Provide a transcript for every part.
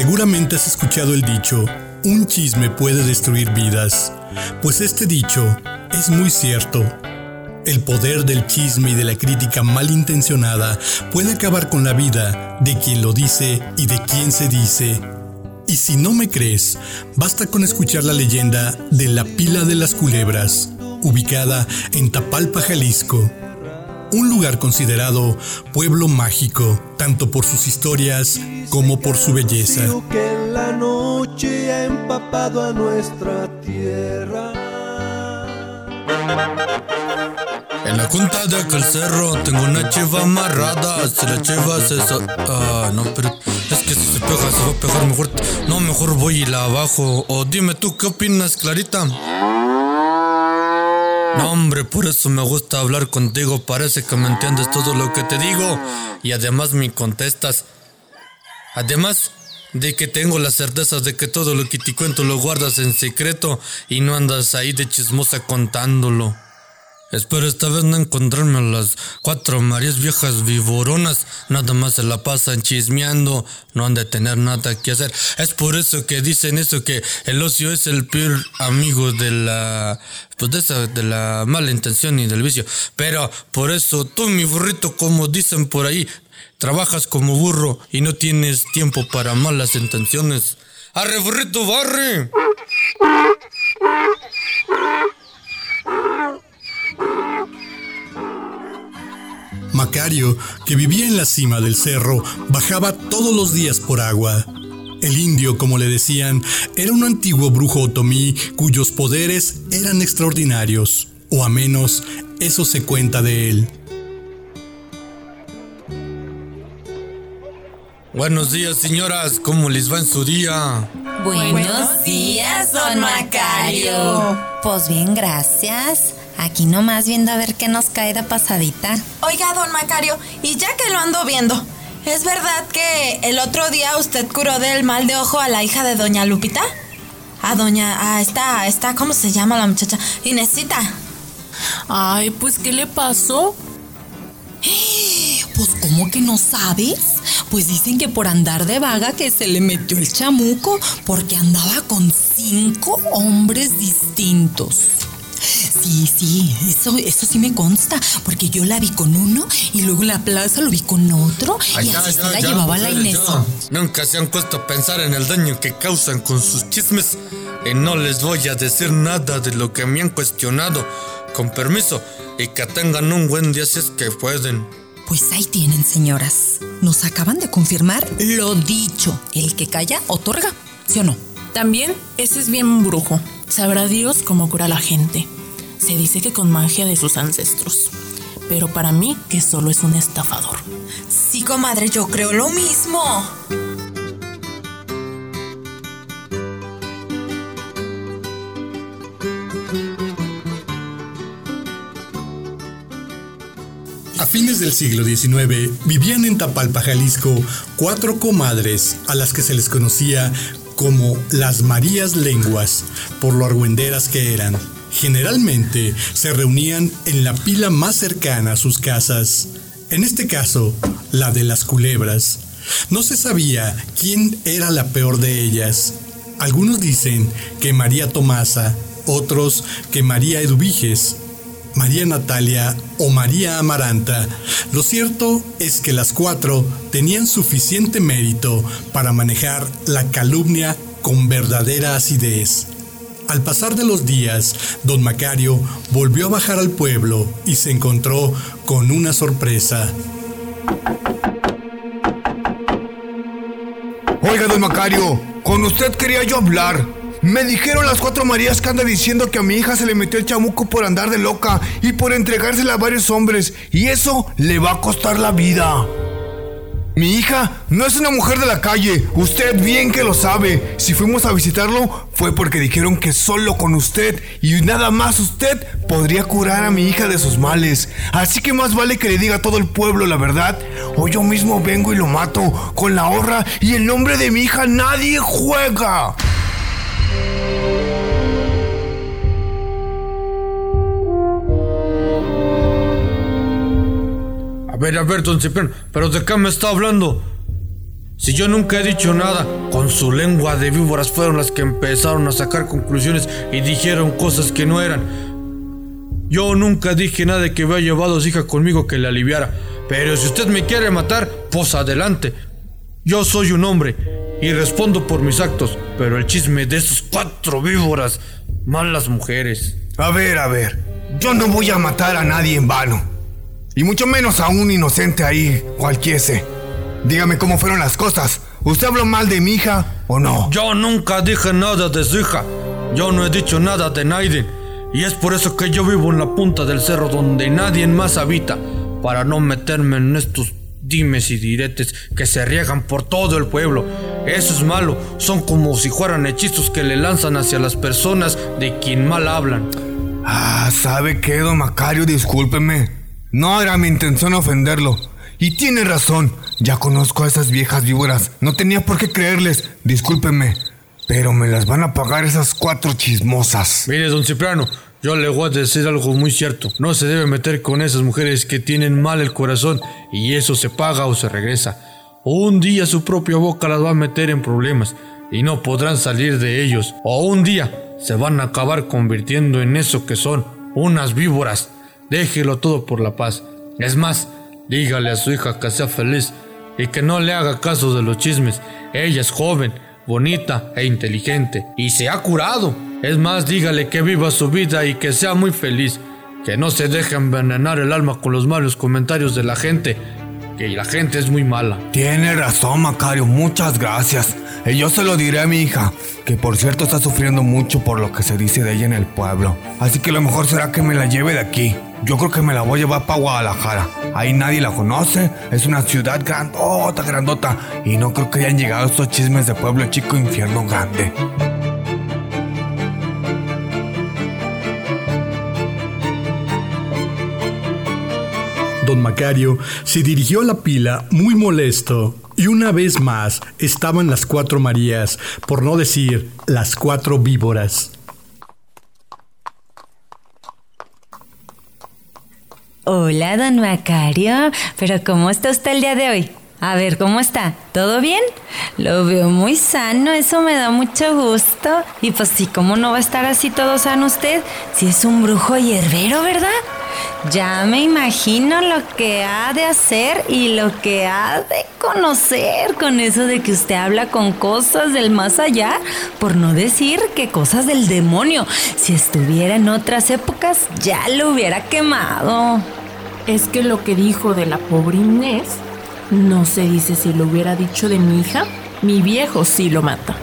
Seguramente has escuchado el dicho, un chisme puede destruir vidas, pues este dicho es muy cierto. El poder del chisme y de la crítica malintencionada puede acabar con la vida de quien lo dice y de quien se dice. Y si no me crees, basta con escuchar la leyenda de la pila de las culebras, ubicada en Tapalpa, Jalisco, un lugar considerado pueblo mágico, tanto por sus historias como por su belleza. que la noche ha empapado a nuestra tierra. En la junta de aquel cerro tengo una chiva amarrada. Si la chiva se... Ah, no, pero es que si se pega se va a pegar mejor. No, mejor voy y la abajo. O dime tú, ¿qué opinas, Clarita? No, hombre, por eso me gusta hablar contigo. Parece que me entiendes todo lo que te digo. Y además me contestas. Además de que tengo la certeza de que todo lo que te cuento lo guardas en secreto y no andas ahí de chismosa contándolo. Espero esta vez no encontrarme a las cuatro Marías viejas vivoronas. Nada más se la pasan chismeando. No han de tener nada que hacer. Es por eso que dicen eso que el ocio es el peor amigo de la... Pues de esa, de la mala intención y del vicio. Pero por eso tú, mi burrito, como dicen por ahí, trabajas como burro y no tienes tiempo para malas intenciones. ¡Arre, burrito, barre! Macario, que vivía en la cima del cerro, bajaba todos los días por agua. El indio, como le decían, era un antiguo brujo otomí cuyos poderes eran extraordinarios, o a menos eso se cuenta de él. Buenos días, señoras. ¿Cómo les va en su día? Buenos días, don Macario. Pues bien, gracias. Aquí nomás viendo a ver qué nos cae de pasadita. Oiga, don Macario, y ya que lo ando viendo, ¿es verdad que el otro día usted curó del mal de ojo a la hija de doña Lupita? A doña, a esta, esta, ¿cómo se llama la muchacha? Inesita. Ay, pues, ¿qué le pasó? Pues, ¿cómo que no sabes? Pues dicen que por andar de vaga que se le metió el chamuco porque andaba con cinco hombres distintos. Sí, sí, eso, eso sí me consta, porque yo la vi con uno y luego en la plaza lo vi con otro y así se la llevaba la Inés. ya. Nunca se han puesto a pensar en el daño que causan con sus chismes. Y no les voy a decir nada de lo que me han cuestionado. Con permiso, y que tengan un buen día si es que pueden. Pues ahí tienen, señoras. Nos acaban de confirmar lo dicho. El que calla, otorga. ¿Sí o no? También ese es bien brujo. Sabrá Dios cómo cura a la gente. Se dice que con magia de sus ancestros. Pero para mí que solo es un estafador. Sí, comadre, yo creo lo mismo. A fines del siglo XIX vivían en Tapalpa, Jalisco, cuatro comadres a las que se les conocía como las Marías Lenguas, por lo argüenderas que eran. Generalmente se reunían en la pila más cercana a sus casas, en este caso, la de las culebras. No se sabía quién era la peor de ellas. Algunos dicen que María Tomasa, otros que María Eduviges, María Natalia o María Amaranta. Lo cierto es que las cuatro tenían suficiente mérito para manejar la calumnia con verdadera acidez. Al pasar de los días, don Macario volvió a bajar al pueblo y se encontró con una sorpresa. Oiga, don Macario, con usted quería yo hablar. Me dijeron las cuatro Marías que anda diciendo que a mi hija se le metió el chamuco por andar de loca y por entregársela a varios hombres, y eso le va a costar la vida. Mi hija no es una mujer de la calle, usted bien que lo sabe. Si fuimos a visitarlo fue porque dijeron que solo con usted y nada más usted podría curar a mi hija de sus males. Así que más vale que le diga a todo el pueblo la verdad o yo mismo vengo y lo mato. Con la honra y el nombre de mi hija nadie juega. A ver, don Cipriano, ¿pero de qué me está hablando? Si yo nunca he dicho nada, con su lengua de víboras fueron las que empezaron a sacar conclusiones y dijeron cosas que no eran. Yo nunca dije nada de que había llevado a su hija conmigo que le aliviara. Pero si usted me quiere matar, pues adelante. Yo soy un hombre y respondo por mis actos, pero el chisme de esos cuatro víboras, malas mujeres. A ver, a ver, yo no voy a matar a nadie en vano. Y mucho menos a un inocente ahí, cualquiese. Dígame cómo fueron las cosas. ¿Usted habló mal de mi hija o no? Yo nunca dije nada de su hija. Yo no he dicho nada de Naiden. Y es por eso que yo vivo en la punta del cerro donde nadie más habita. Para no meterme en estos dimes y diretes que se riegan por todo el pueblo. Eso es malo. Son como si fueran hechizos que le lanzan hacia las personas de quien mal hablan. Ah, ¿sabe qué, don Macario? Discúlpeme. No era mi intención ofenderlo. Y tiene razón. Ya conozco a esas viejas víboras. No tenía por qué creerles. Discúlpeme. Pero me las van a pagar esas cuatro chismosas. Mire, don Cipriano, yo le voy a decir algo muy cierto. No se debe meter con esas mujeres que tienen mal el corazón y eso se paga o se regresa. Un día su propia boca las va a meter en problemas y no podrán salir de ellos. O un día se van a acabar convirtiendo en eso que son, unas víboras. Déjelo todo por la paz. Es más, dígale a su hija que sea feliz y que no le haga caso de los chismes. Ella es joven, bonita e inteligente y se ha curado. Es más, dígale que viva su vida y que sea muy feliz. Que no se deje envenenar el alma con los malos comentarios de la gente. Que la gente es muy mala. Tiene razón, Macario. Muchas gracias. Y yo se lo diré a mi hija, que por cierto está sufriendo mucho por lo que se dice de ella en el pueblo. Así que lo mejor será que me la lleve de aquí. Yo creo que me la voy a llevar para Guadalajara. Ahí nadie la conoce. Es una ciudad grandota, grandota. Y no creo que hayan llegado estos chismes de pueblo chico, infierno grande. Don Macario se dirigió a la pila muy molesto y una vez más estaban las cuatro Marías, por no decir las cuatro víboras. Hola, don Macario. Pero ¿cómo está usted el día de hoy? A ver, ¿cómo está? ¿Todo bien? Lo veo muy sano, eso me da mucho gusto. Y pues sí, ¿cómo no va a estar así todo sano usted? Si es un brujo hierbero, ¿verdad? Ya me imagino lo que ha de hacer y lo que ha de conocer con eso de que usted habla con cosas del más allá, por no decir que cosas del demonio. Si estuviera en otras épocas, ya lo hubiera quemado. Es que lo que dijo de la pobre Inés, no se dice si lo hubiera dicho de mi hija, mi viejo sí lo mata.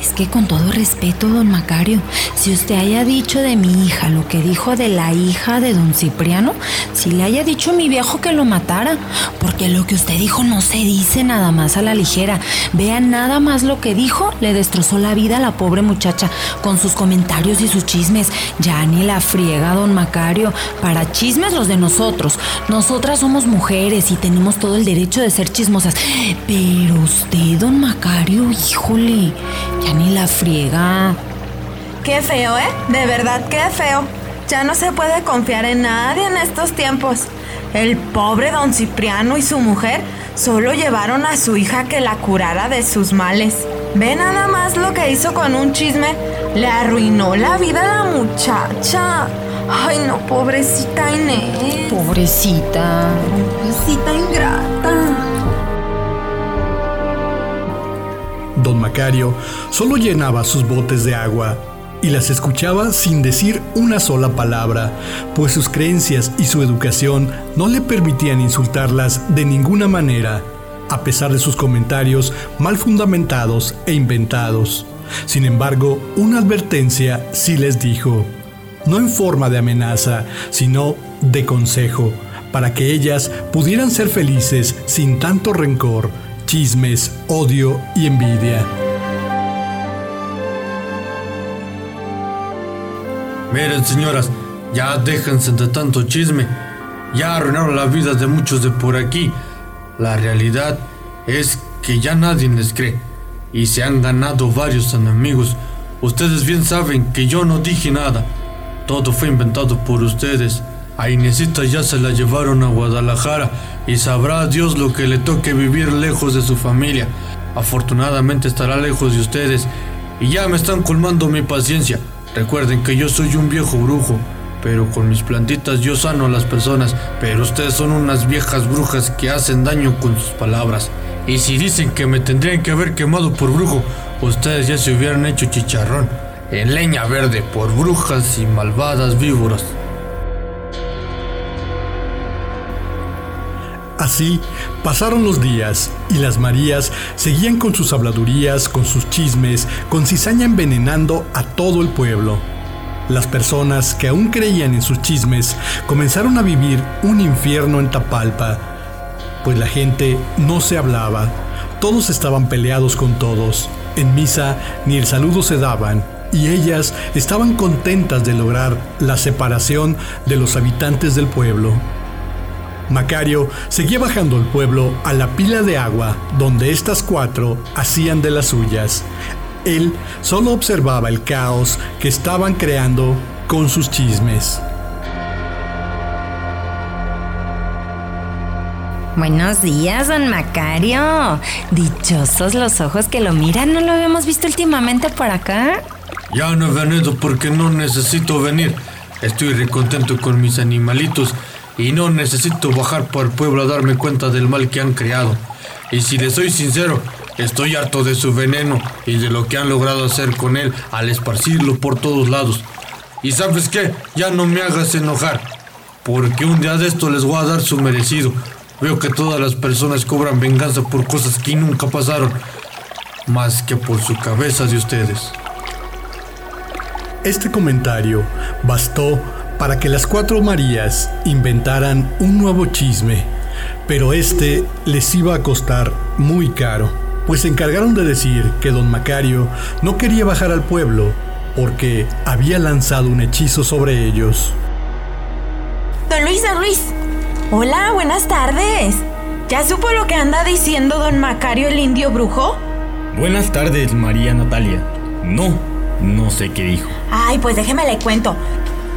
Es que con todo respeto, don Macario, si usted haya dicho de mi hija lo que dijo de la hija de don Cipriano, si le haya dicho a mi viejo que lo matara, porque lo que usted dijo no se dice nada más a la ligera. Vean nada más lo que dijo, le destrozó la vida a la pobre muchacha con sus comentarios y sus chismes. Ya ni la friega, don Macario, para chismes los de nosotros. Nosotras somos mujeres y tenemos todo el derecho de ser chismosas. Pero usted, don Macario, híjole, ya ni la friega. Qué feo, ¿eh? De verdad, qué feo. Ya no se puede confiar en nadie en estos tiempos. El pobre don Cipriano y su mujer solo llevaron a su hija que la curara de sus males. Ve nada más lo que hizo con un chisme. Le arruinó la vida a la muchacha. Ay, no, pobrecita Inés. Pobrecita. Pobrecita ingrata. Don Macario solo llenaba sus botes de agua y las escuchaba sin decir una sola palabra, pues sus creencias y su educación no le permitían insultarlas de ninguna manera, a pesar de sus comentarios mal fundamentados e inventados. Sin embargo, una advertencia sí les dijo, no en forma de amenaza, sino de consejo, para que ellas pudieran ser felices sin tanto rencor, chismes, odio y envidia. Miren, señoras, ya déjense de tanto chisme. Ya arruinaron la vida de muchos de por aquí. La realidad es que ya nadie les cree. Y se han ganado varios enemigos. Ustedes bien saben que yo no dije nada. Todo fue inventado por ustedes. A Inesita ya se la llevaron a Guadalajara y sabrá Dios lo que le toque vivir lejos de su familia. afortunadamente estará lejos de ustedes y ya me están colmando mi paciencia. Recuerden que yo soy un viejo brujo, pero con mis plantitas yo sano a las personas, pero ustedes son unas viejas brujas que hacen daño con sus palabras. Y si dicen que me tendrían que haber quemado por brujo, ustedes ya se hubieran hecho chicharrón en leña verde por brujas y malvadas víboras. Así pasaron los días y las Marías seguían con sus habladurías, con sus chismes, con cizaña envenenando a todo el pueblo. Las personas que aún creían en sus chismes comenzaron a vivir un infierno en Tapalpa, pues la gente no se hablaba, todos estaban peleados con todos, en misa ni el saludo se daban, y ellas estaban contentas de lograr la separación de los habitantes del pueblo. Macario seguía bajando el pueblo a la pila de agua donde estas cuatro hacían de las suyas. Él solo observaba el caos que estaban creando con sus chismes. Buenos días, don Macario. Dichosos los ojos que lo miran, ¿no lo habíamos visto últimamente por acá? Ya no he venido porque no necesito venir. Estoy recontento con mis animalitos y no necesito bajar por el pueblo a darme cuenta del mal que han creado. Y si le soy sincero, estoy harto de su veneno y de lo que han logrado hacer con él al esparcirlo por todos lados. Y sabes qué, ya no me hagas enojar, porque un día de esto les voy a dar su merecido. Veo que todas las personas cobran venganza por cosas que nunca pasaron, más que por su cabeza de ustedes. Este comentario bastó para que las cuatro Marías inventaran un nuevo chisme, pero este les iba a costar muy caro, pues se encargaron de decir que don Macario no quería bajar al pueblo porque había lanzado un hechizo sobre ellos. Don Luis, don Luis. Hola, buenas tardes. ¿Ya supo lo que anda diciendo don Macario el indio brujo? Buenas tardes, María Natalia. No, no sé qué dijo. Ay, pues déjeme le cuento.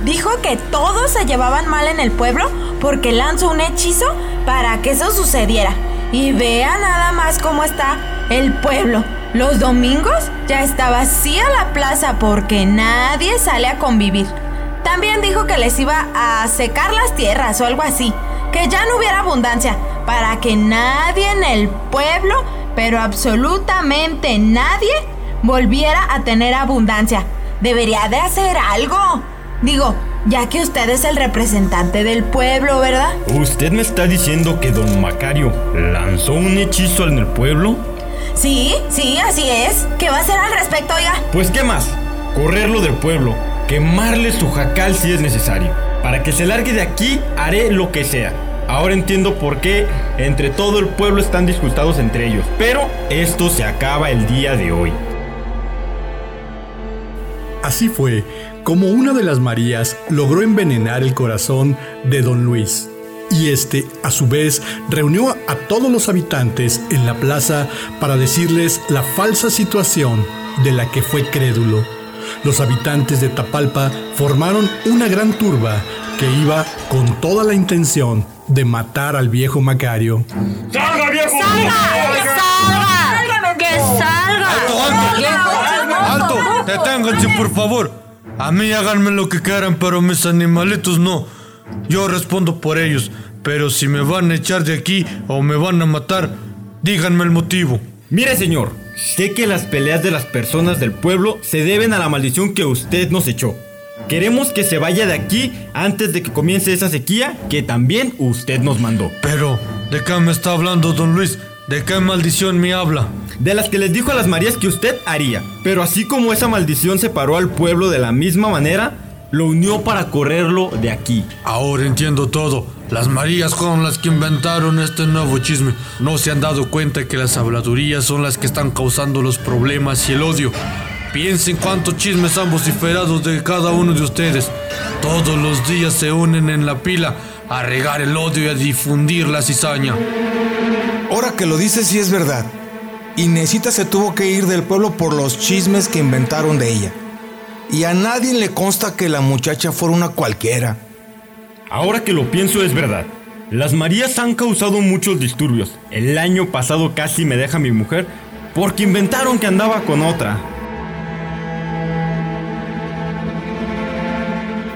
Dijo que todos se llevaban mal en el pueblo porque lanzó un hechizo para que eso sucediera. Y vea nada más cómo está el pueblo. Los domingos ya está vacía la plaza porque nadie sale a convivir. También dijo que les iba a secar las tierras o algo así, que ya no hubiera abundancia, para que nadie en el pueblo, pero absolutamente nadie, volviera a tener abundancia. Debería de hacer algo. Digo, ya que usted es el representante del pueblo, ¿verdad? ¿Usted me está diciendo que don Macario lanzó un hechizo en el pueblo? Sí, sí, así es. ¿Qué va a hacer al respecto, oiga? Pues qué más, correrlo del pueblo, quemarle su jacal si es necesario. Para que se largue de aquí, haré lo que sea. Ahora entiendo por qué entre todo el pueblo están disgustados entre ellos. Pero esto se acaba el día de hoy. Así fue como una de las Marías logró envenenar el corazón de don Luis. Y este, a su vez, reunió a todos los habitantes en la plaza para decirles la falsa situación de la que fue crédulo. Los habitantes de Tapalpa formaron una gran turba que iba con toda la intención de matar al viejo Macario. ¡Salga, viejo! ¡Salga! ¡Que salga! ¡Alto! ¡Deténganse, por favor! A mí háganme lo que quieran, pero mis animalitos no. Yo respondo por ellos, pero si me van a echar de aquí o me van a matar, díganme el motivo. Mire, señor, sé que las peleas de las personas del pueblo se deben a la maldición que usted nos echó. Queremos que se vaya de aquí antes de que comience esa sequía que también usted nos mandó. Pero, ¿de qué me está hablando, don Luis? ¿De qué maldición me habla? De las que les dijo a las Marías que usted haría. Pero así como esa maldición separó al pueblo de la misma manera, lo unió para correrlo de aquí. Ahora entiendo todo. Las Marías fueron las que inventaron este nuevo chisme. No se han dado cuenta que las habladurías son las que están causando los problemas y el odio. Piensen cuántos chismes han vociferado de cada uno de ustedes. Todos los días se unen en la pila a regar el odio y a difundir la cizaña. Ahora que lo dices, sí es verdad. Inesita se tuvo que ir del pueblo por los chismes que inventaron de ella. Y a nadie le consta que la muchacha fuera una cualquiera. Ahora que lo pienso es verdad. Las Marías han causado muchos disturbios. El año pasado casi me deja mi mujer porque inventaron que andaba con otra.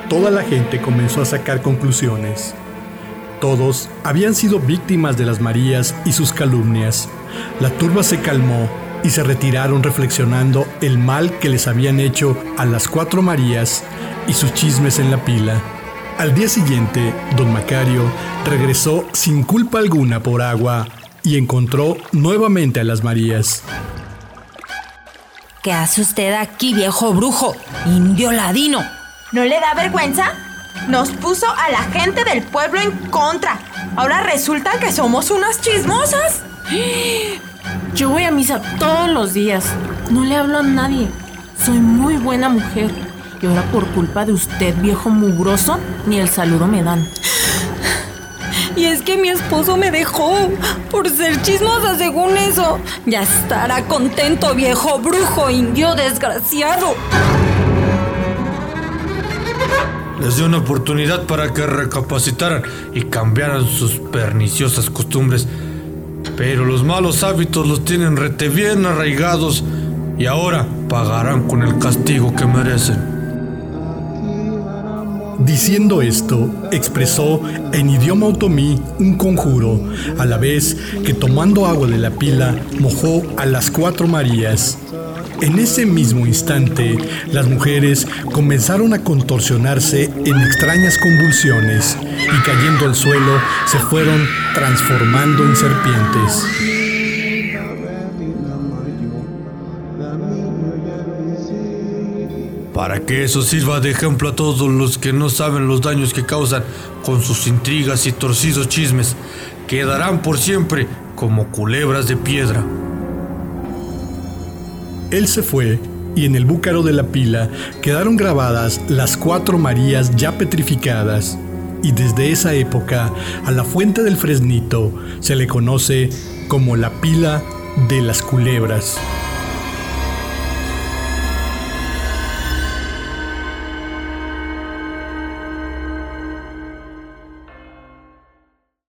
Toda la gente comenzó a sacar conclusiones. Todos habían sido víctimas de las Marías y sus calumnias. La turba se calmó y se retiraron reflexionando el mal que les habían hecho a las cuatro Marías y sus chismes en la pila. Al día siguiente, don Macario regresó sin culpa alguna por agua y encontró nuevamente a las Marías. ¿Qué hace usted aquí, viejo brujo? Indio ladino. ¿No le da vergüenza? Nos puso a la gente del pueblo en contra. Ahora resulta que somos unas chismosas. Yo voy a misa todos los días. No le hablo a nadie. Soy muy buena mujer. Y ahora por culpa de usted, viejo mugroso, ni el saludo me dan. Y es que mi esposo me dejó por ser chismosa según eso. Ya estará contento, viejo brujo indio desgraciado. Les dio una oportunidad para que recapacitaran y cambiaran sus perniciosas costumbres. Pero los malos hábitos los tienen rete bien arraigados y ahora pagarán con el castigo que merecen. Diciendo esto, expresó en idioma otomí un conjuro, a la vez que tomando agua de la pila, mojó a las cuatro Marías. En ese mismo instante, las mujeres comenzaron a contorsionarse en extrañas convulsiones y cayendo al suelo se fueron transformando en serpientes. Para que eso sirva de ejemplo a todos los que no saben los daños que causan con sus intrigas y torcidos chismes, quedarán por siempre como culebras de piedra. Él se fue y en el búcaro de la pila quedaron grabadas las cuatro Marías ya petrificadas. Y desde esa época a la fuente del Fresnito se le conoce como la pila de las culebras.